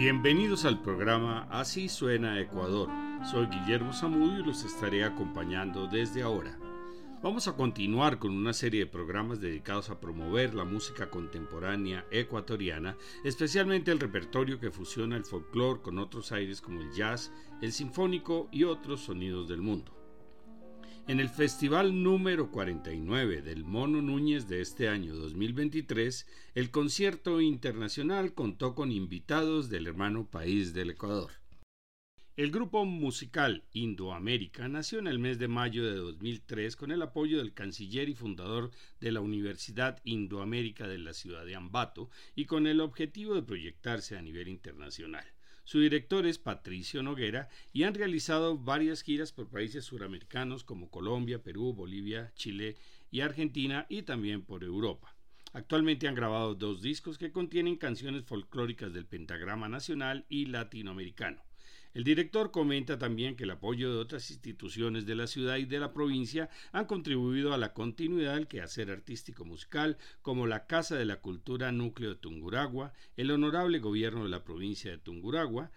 Bienvenidos al programa Así suena Ecuador. Soy Guillermo Zamudio y los estaré acompañando desde ahora. Vamos a continuar con una serie de programas dedicados a promover la música contemporánea ecuatoriana, especialmente el repertorio que fusiona el folclore con otros aires como el jazz, el sinfónico y otros sonidos del mundo. En el festival número 49 del Mono Núñez de este año 2023, el concierto internacional contó con invitados del hermano país del Ecuador. El grupo musical Indoamérica nació en el mes de mayo de 2003 con el apoyo del canciller y fundador de la Universidad Indoamérica de la ciudad de Ambato y con el objetivo de proyectarse a nivel internacional. Su director es Patricio Noguera y han realizado varias giras por países suramericanos como Colombia, Perú, Bolivia, Chile y Argentina y también por Europa. Actualmente han grabado dos discos que contienen canciones folclóricas del pentagrama nacional y latinoamericano. El director comenta también que el apoyo de otras instituciones de la ciudad y de la provincia han contribuido a la continuidad del quehacer artístico musical, como la Casa de la Cultura Núcleo de Tunguragua, el Honorable Gobierno de la provincia de Tunguragua,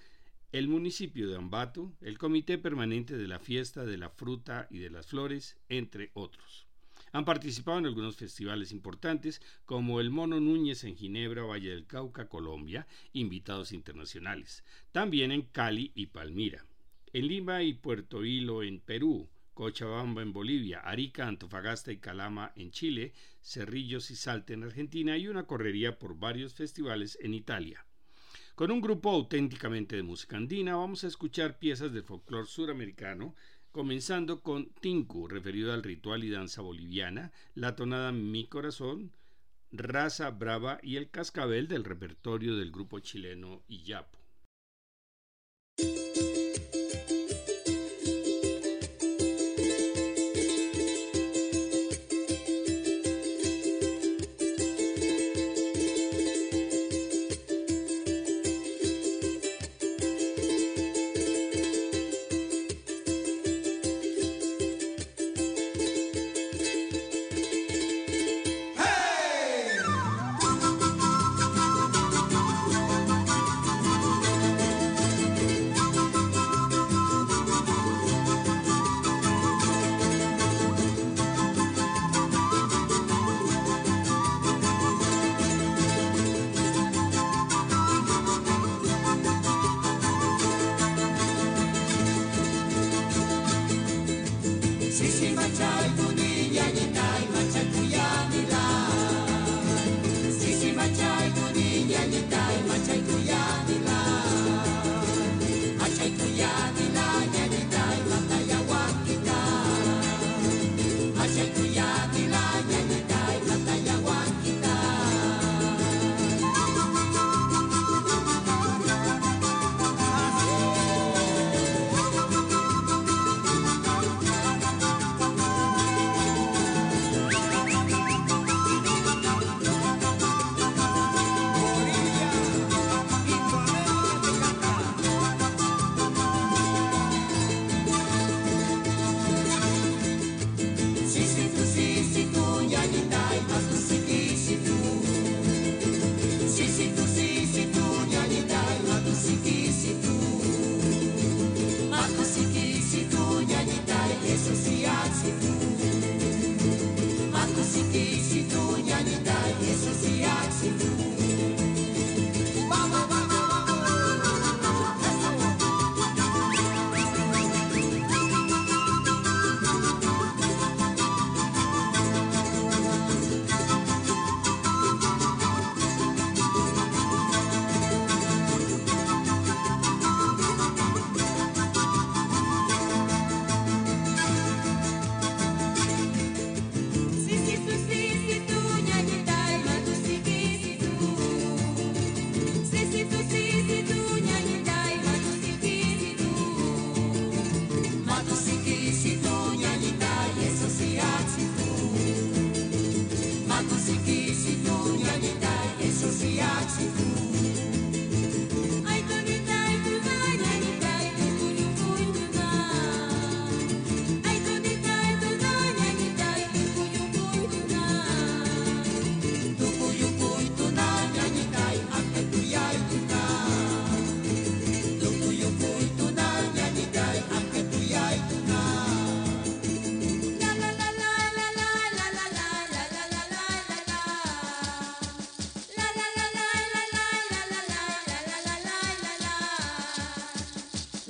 el municipio de Ambato, el Comité Permanente de la Fiesta de la Fruta y de las Flores, entre otros. Han participado en algunos festivales importantes como el Mono Núñez en Ginebra, Valle del Cauca, Colombia, invitados internacionales. También en Cali y Palmira. En Lima y Puerto Hilo en Perú, Cochabamba en Bolivia, Arica, Antofagasta y Calama en Chile, Cerrillos y Salta en Argentina y una correría por varios festivales en Italia. Con un grupo auténticamente de música andina vamos a escuchar piezas de folclore suramericano comenzando con Tinku, referido al ritual y danza boliviana, la tonada Mi Corazón, Raza Brava y el cascabel del repertorio del grupo chileno Iyapo.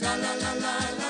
La la la la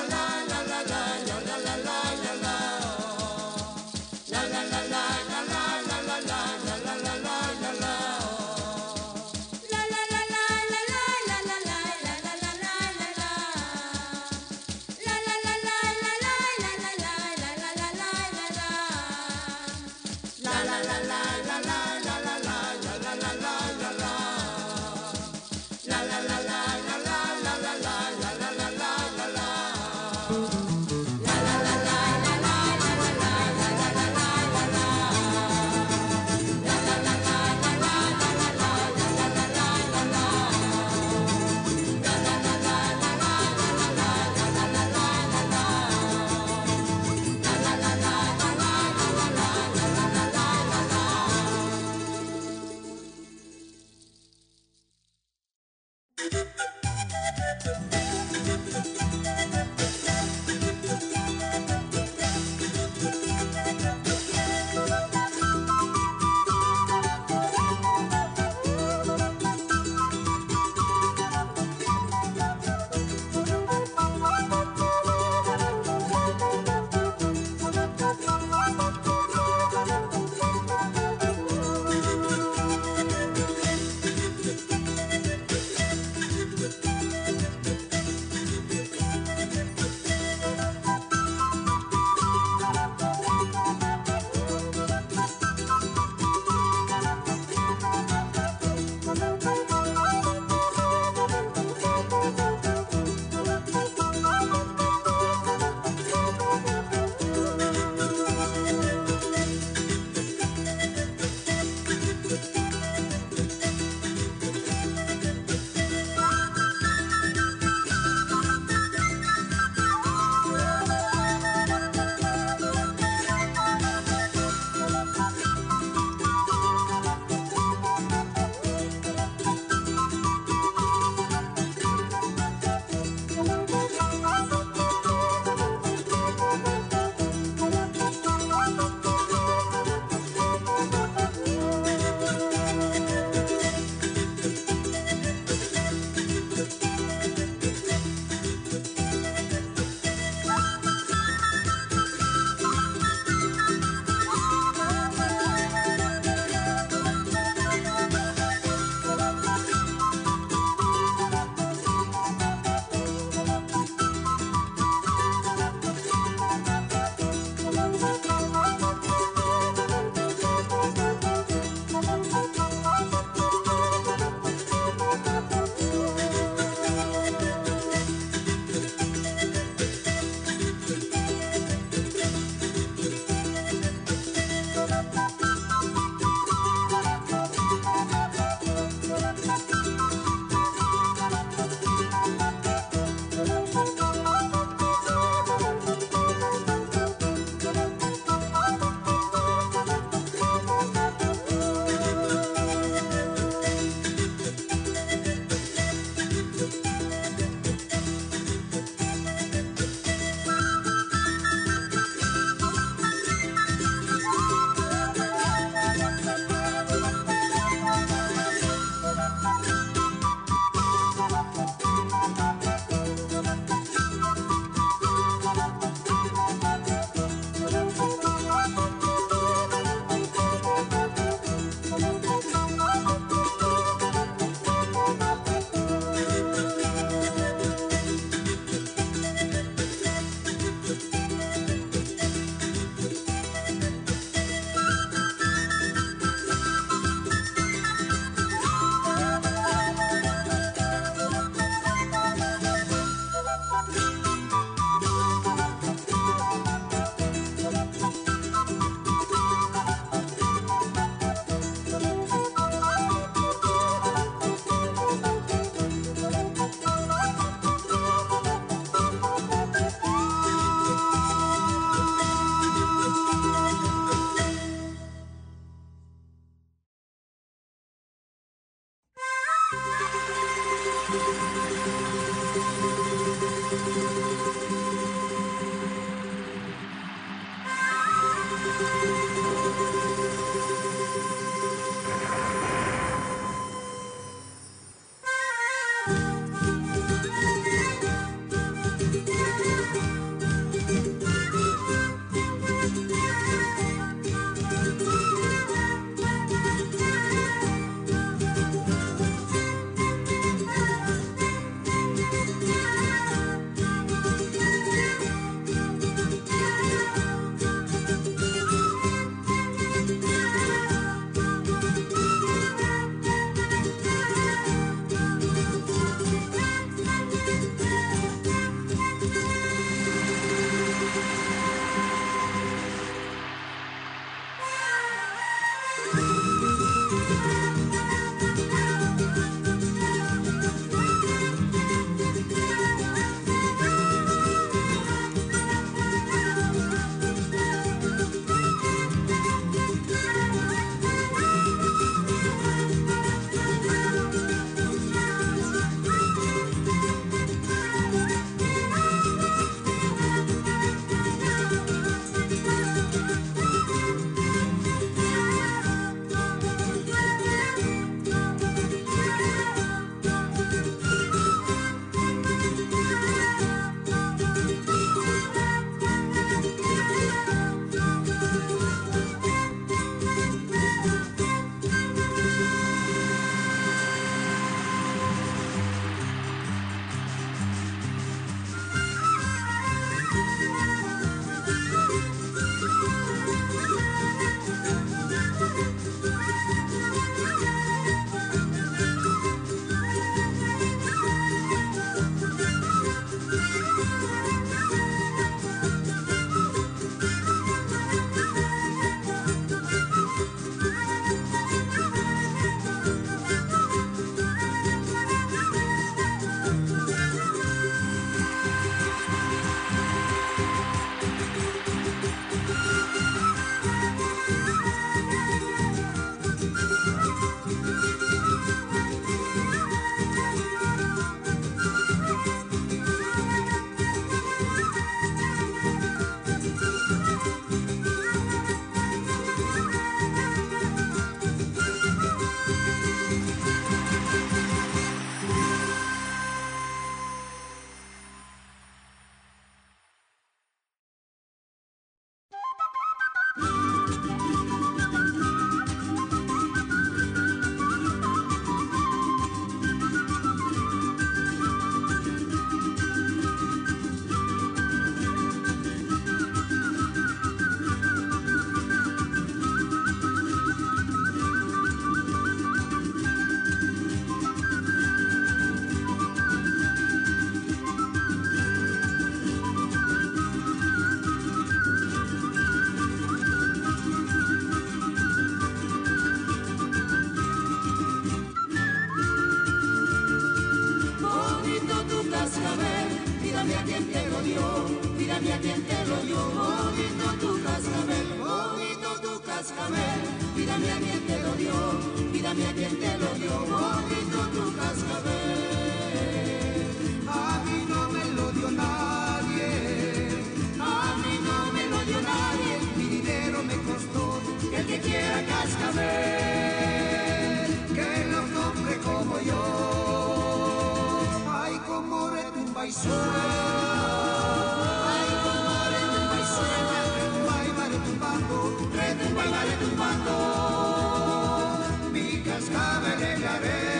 cascabel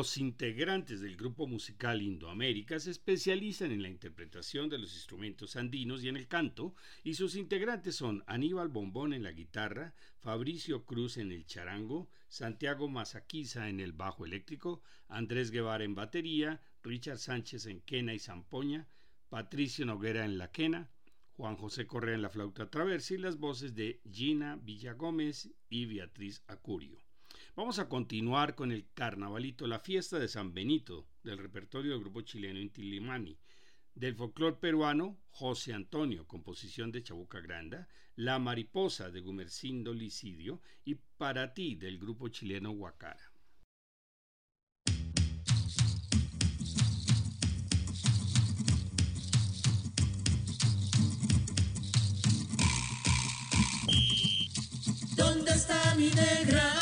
Los integrantes del grupo musical Indoamérica se especializan en la interpretación de los instrumentos andinos y en el canto, y sus integrantes son Aníbal Bombón en la guitarra, Fabricio Cruz en el charango, Santiago Mazaquiza en el bajo eléctrico, Andrés Guevara en batería, Richard Sánchez en quena y zampoña, Patricio Noguera en la quena, Juan José Correa en la flauta traversa y las voces de Gina Villagómez y Beatriz Acurio. Vamos a continuar con el carnavalito, la fiesta de San Benito, del repertorio del grupo chileno Intilimani, del folclor peruano José Antonio, composición de Chabuca Granda, La Mariposa de Gumercindo Licidio y Para ti del grupo chileno Huacara. ¿Dónde está mi negra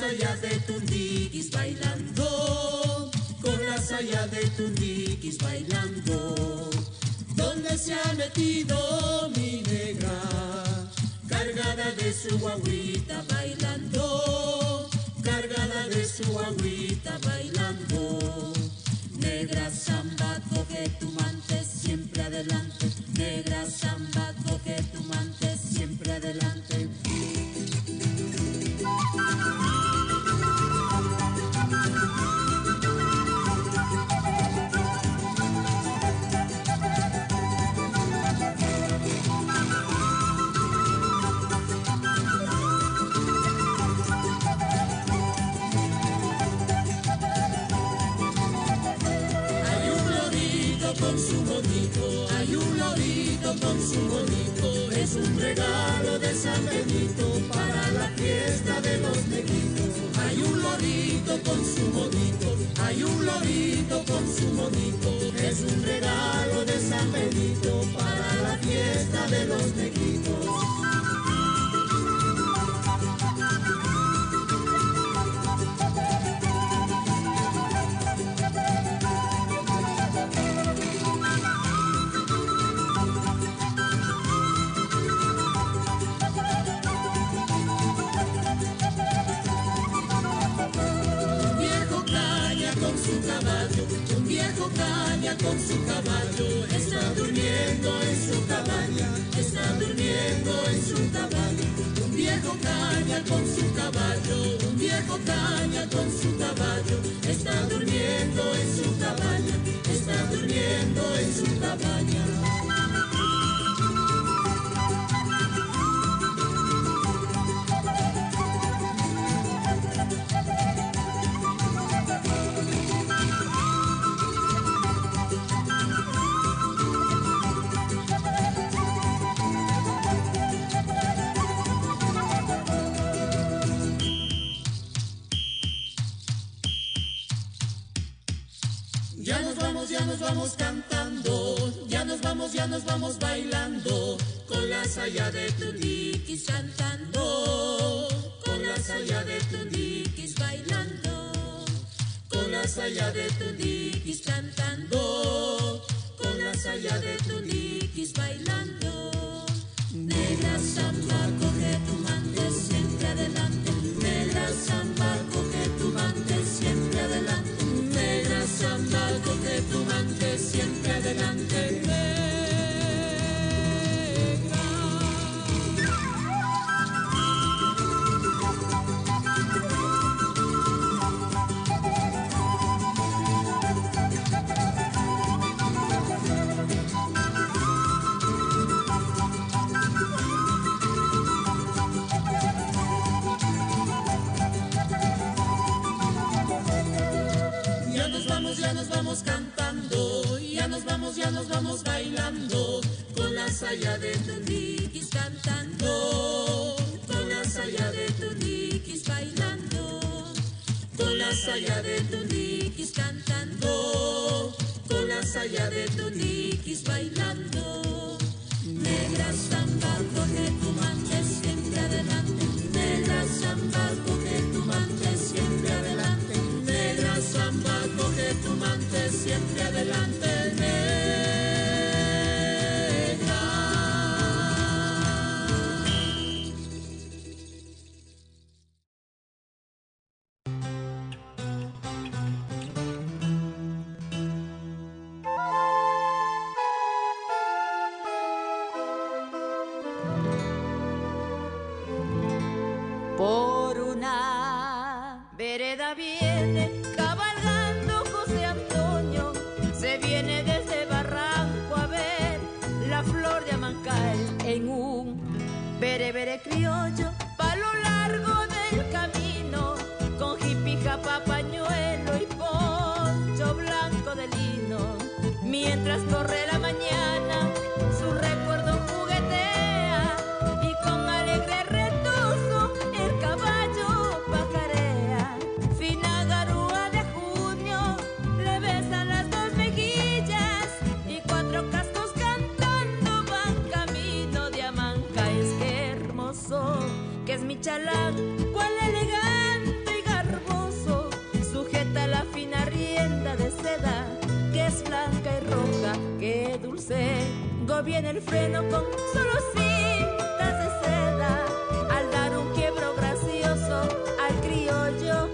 saya de Tundiguis bailando, con la saya de Tundiguis bailando. ¿Dónde se ha metido mi negra? Cargada de su guaguita bailando, cargada de su guaguita bailando. Negra samba, coge tu mante siempre adelante. Negra samba, Ya nos vamos, ya nos vamos cantando, ya nos vamos, ya nos vamos bailando, con la saya de tuniquis cantando, con la saya de tuniquis bailando, con la saya de tuniquis cantando, con la saya de tuniquis bailando. Negra samba, coge tu mante con la saya de tuniquis cantando, con la saya de tuniquis bailando, con la saya de tuniquis cantando, con la saya de tuniquis bailando. Negra samba, coge tu mante siempre adelante, negra samba, coge tu mante siempre adelante, negra samba, coge tu mante siempre adelante, berebere criollo, chalán, cual elegante y garboso, sujeta la fina rienda de seda que es blanca y roja, que dulce gobierna el freno con solo cintas de seda al dar un quiebro gracioso al criollo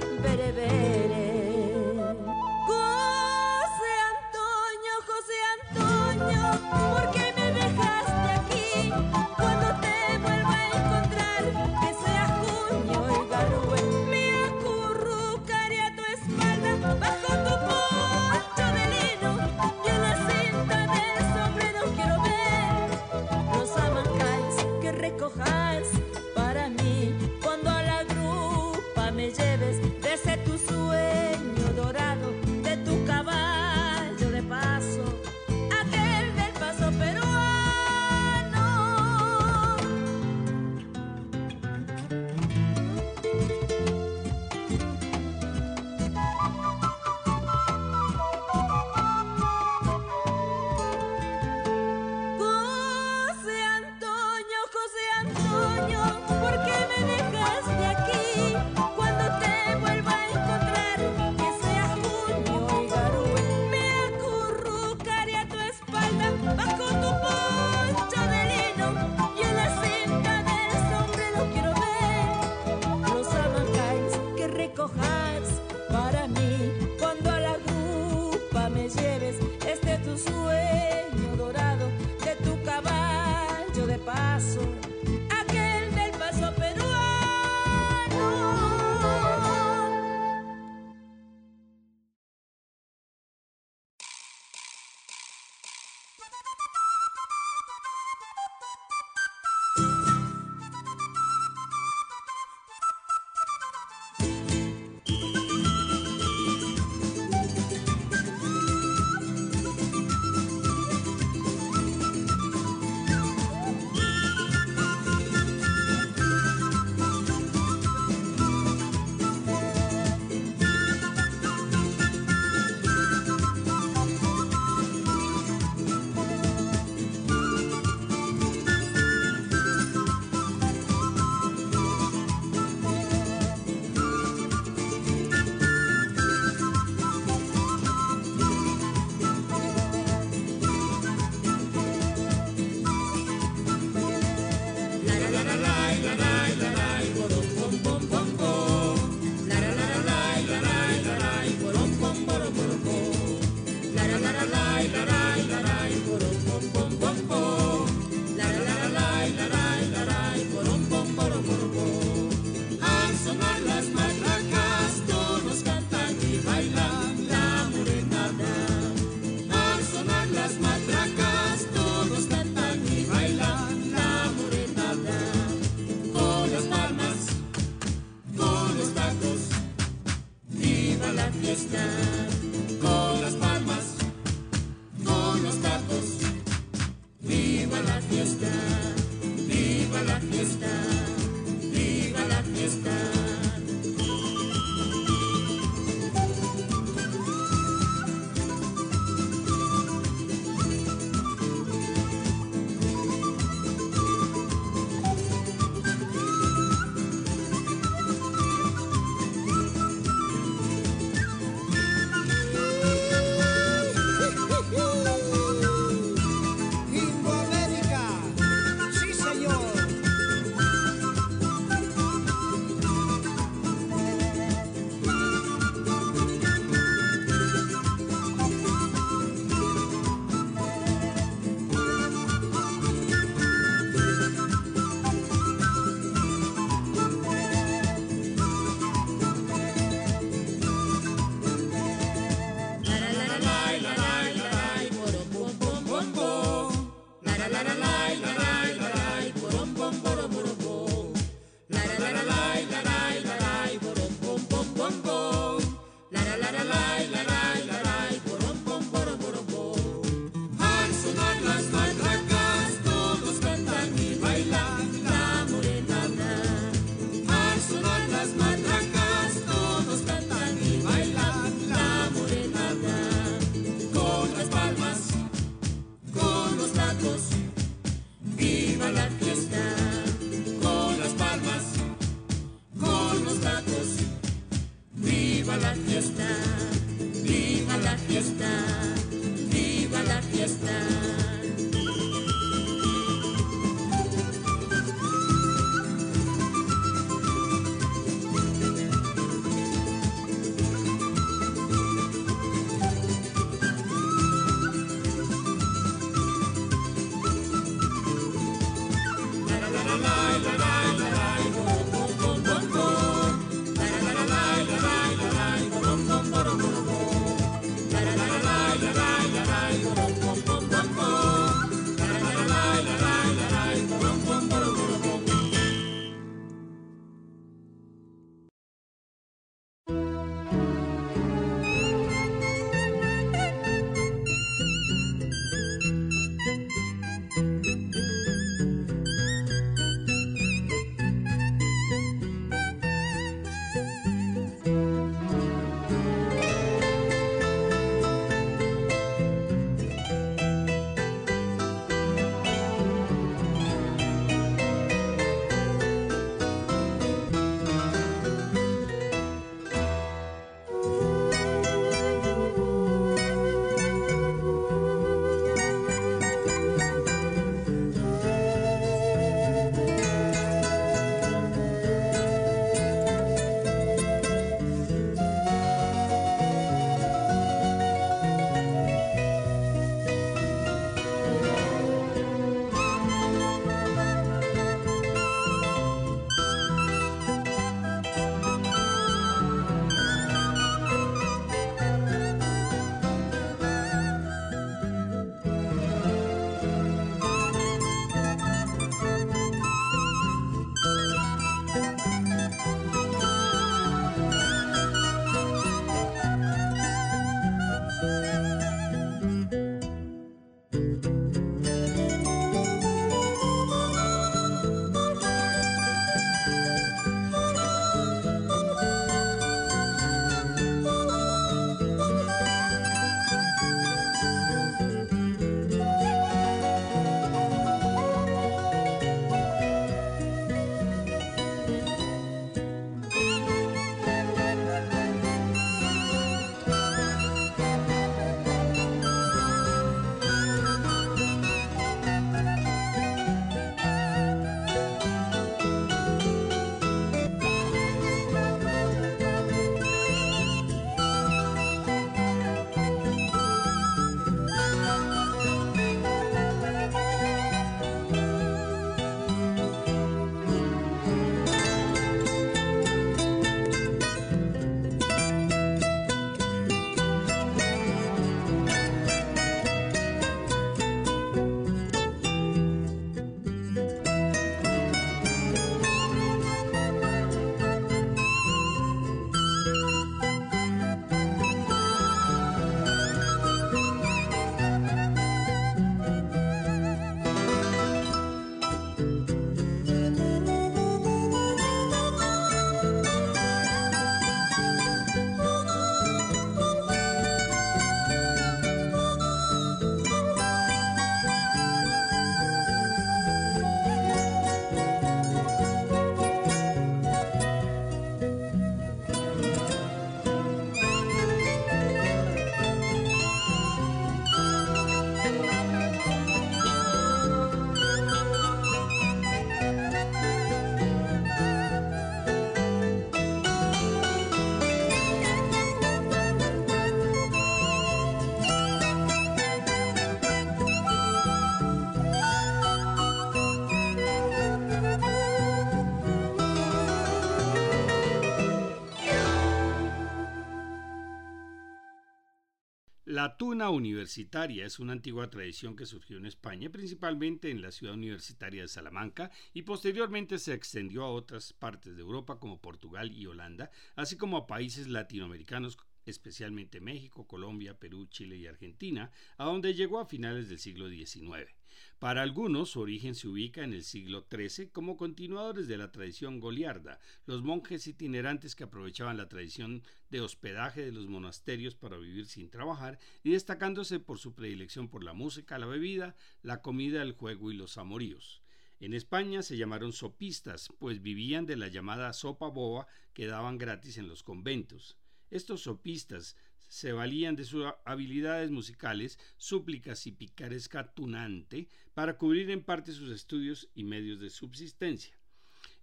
La tuna universitaria es una antigua tradición que surgió en España, principalmente en la ciudad universitaria de Salamanca, y posteriormente se extendió a otras partes de Europa como Portugal y Holanda, así como a países latinoamericanos especialmente México, Colombia, Perú, Chile y Argentina, a donde llegó a finales del siglo XIX. Para algunos, su origen se ubica en el siglo XIII como continuadores de la tradición goliarda, los monjes itinerantes que aprovechaban la tradición de hospedaje de los monasterios para vivir sin trabajar y destacándose por su predilección por la música, la bebida, la comida, el juego y los amoríos. En España se llamaron sopistas, pues vivían de la llamada sopa boba que daban gratis en los conventos. Estos sopistas se valían de sus habilidades musicales, súplicas y picaresca tunante para cubrir en parte sus estudios y medios de subsistencia.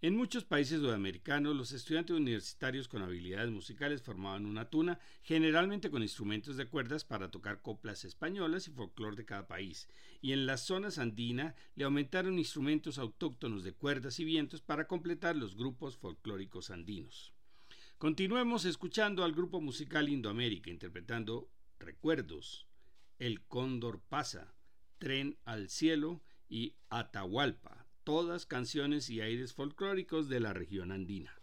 En muchos países sudamericanos, los estudiantes universitarios con habilidades musicales formaban una tuna, generalmente con instrumentos de cuerdas para tocar coplas españolas y folclore de cada país, y en las zonas andinas le aumentaron instrumentos autóctonos de cuerdas y vientos para completar los grupos folclóricos andinos. Continuemos escuchando al grupo musical Indoamérica interpretando Recuerdos, El Cóndor pasa, Tren al cielo y Atahualpa, todas canciones y aires folclóricos de la región andina.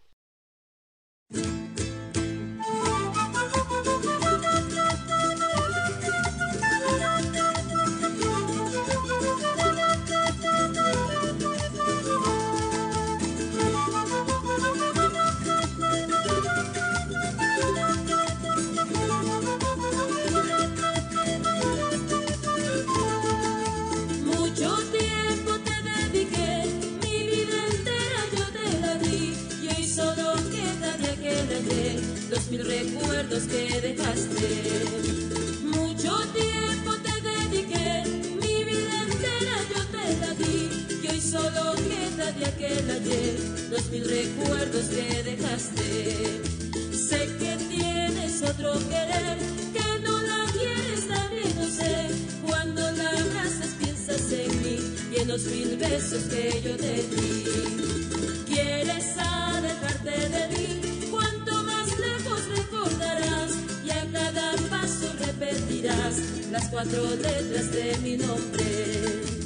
Mil recuerdos que dejaste. Mucho tiempo te dediqué, mi vida entera yo te la di. Y hoy solo queda de aquel ayer los mil recuerdos que dejaste. Sé que tienes otro querer, que no la quieres también, no sé. Cuando la abrazas piensas en mí y en los mil besos que yo te di. Quieres alejarte de mí las cuatro letras de mi nombre.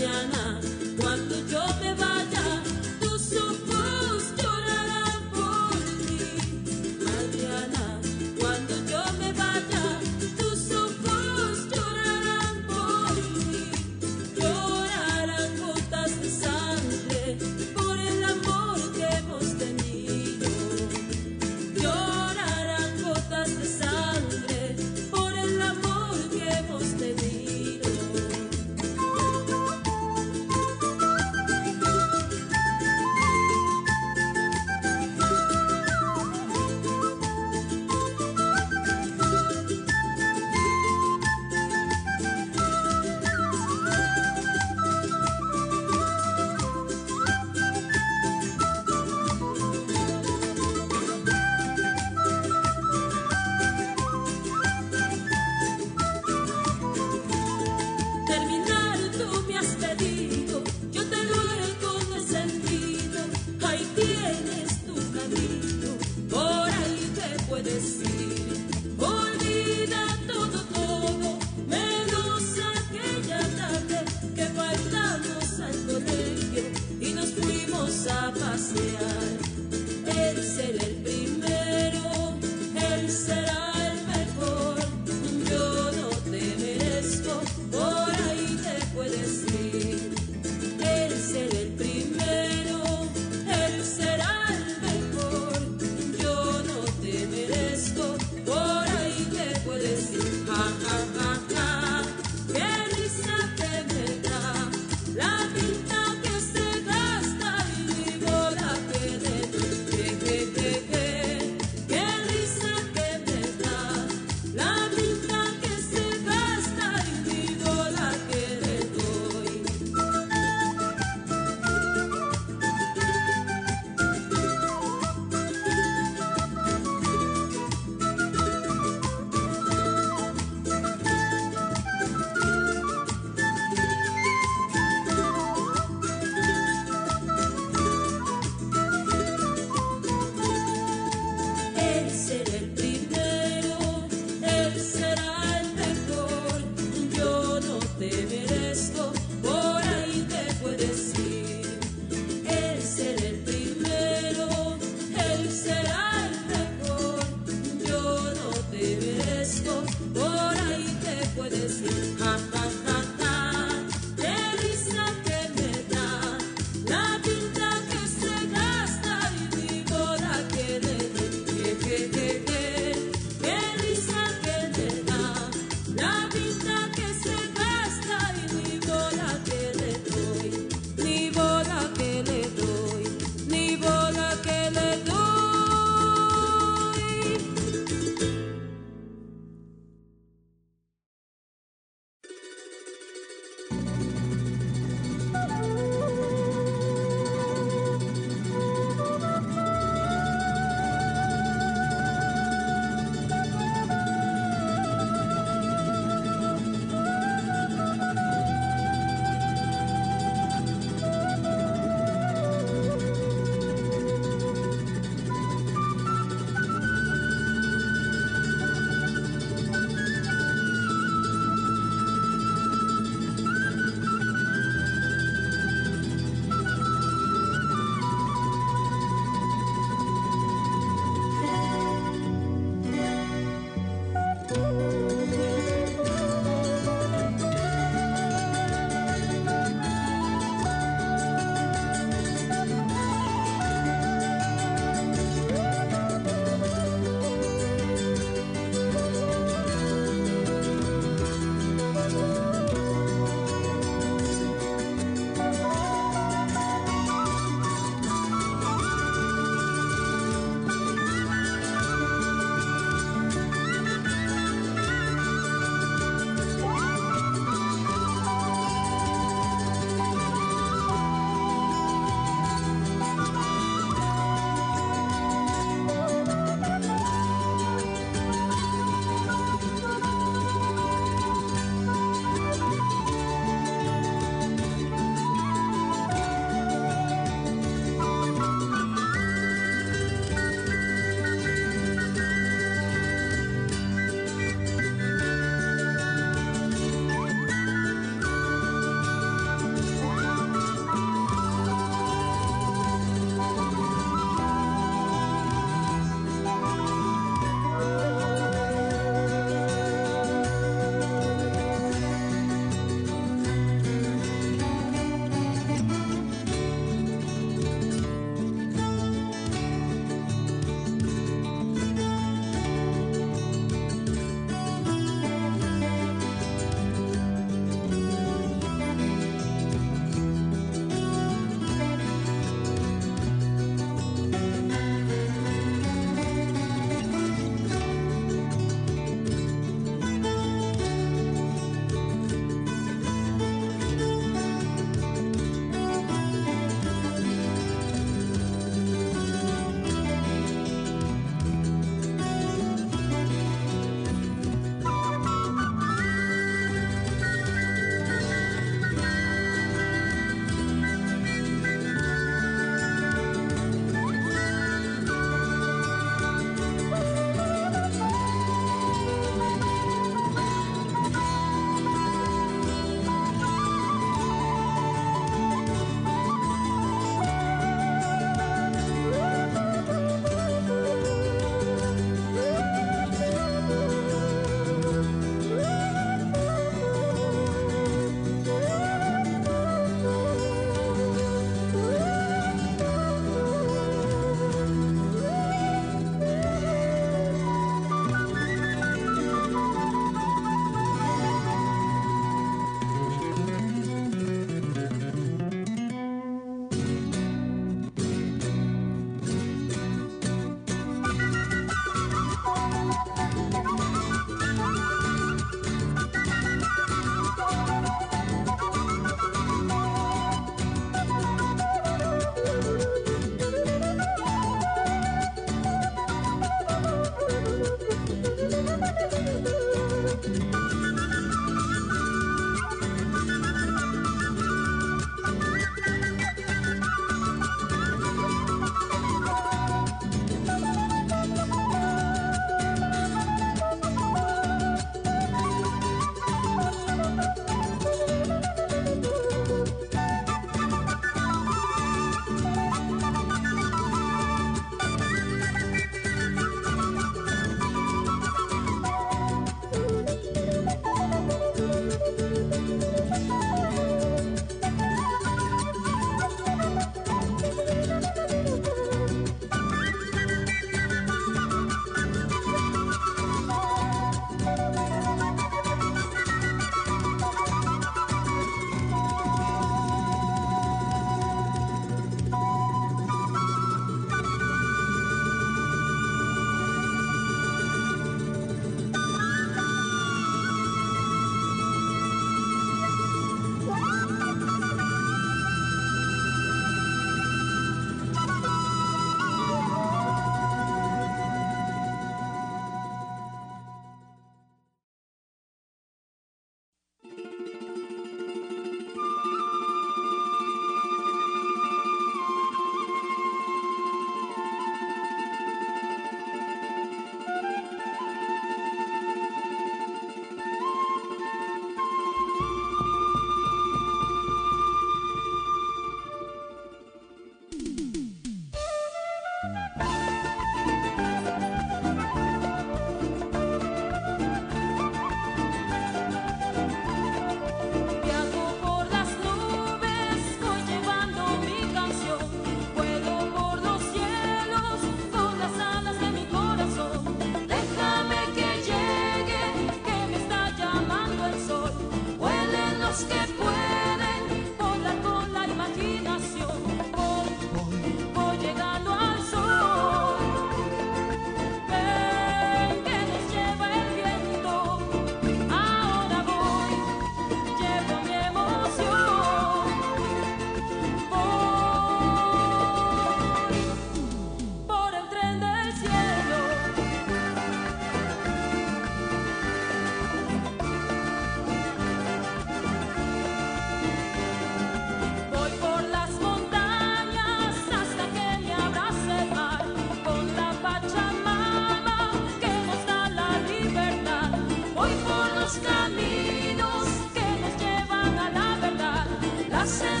I said.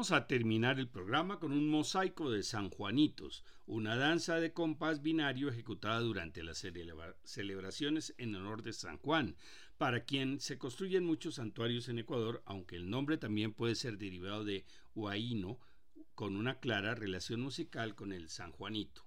Vamos a terminar el programa con un mosaico de San Juanitos, una danza de compás binario ejecutada durante las celebraciones en honor de San Juan, para quien se construyen muchos santuarios en Ecuador, aunque el nombre también puede ser derivado de Huaíno, con una clara relación musical con el San Juanito.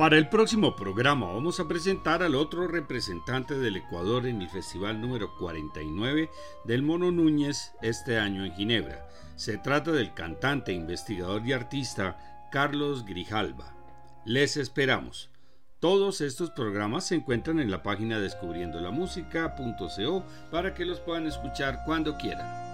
Para el próximo programa vamos a presentar al otro representante del Ecuador en el festival número 49 del Mono Núñez este año en Ginebra. Se trata del cantante, investigador y artista Carlos Grijalva. Les esperamos. Todos estos programas se encuentran en la página descubriendolamusica.co para que los puedan escuchar cuando quieran.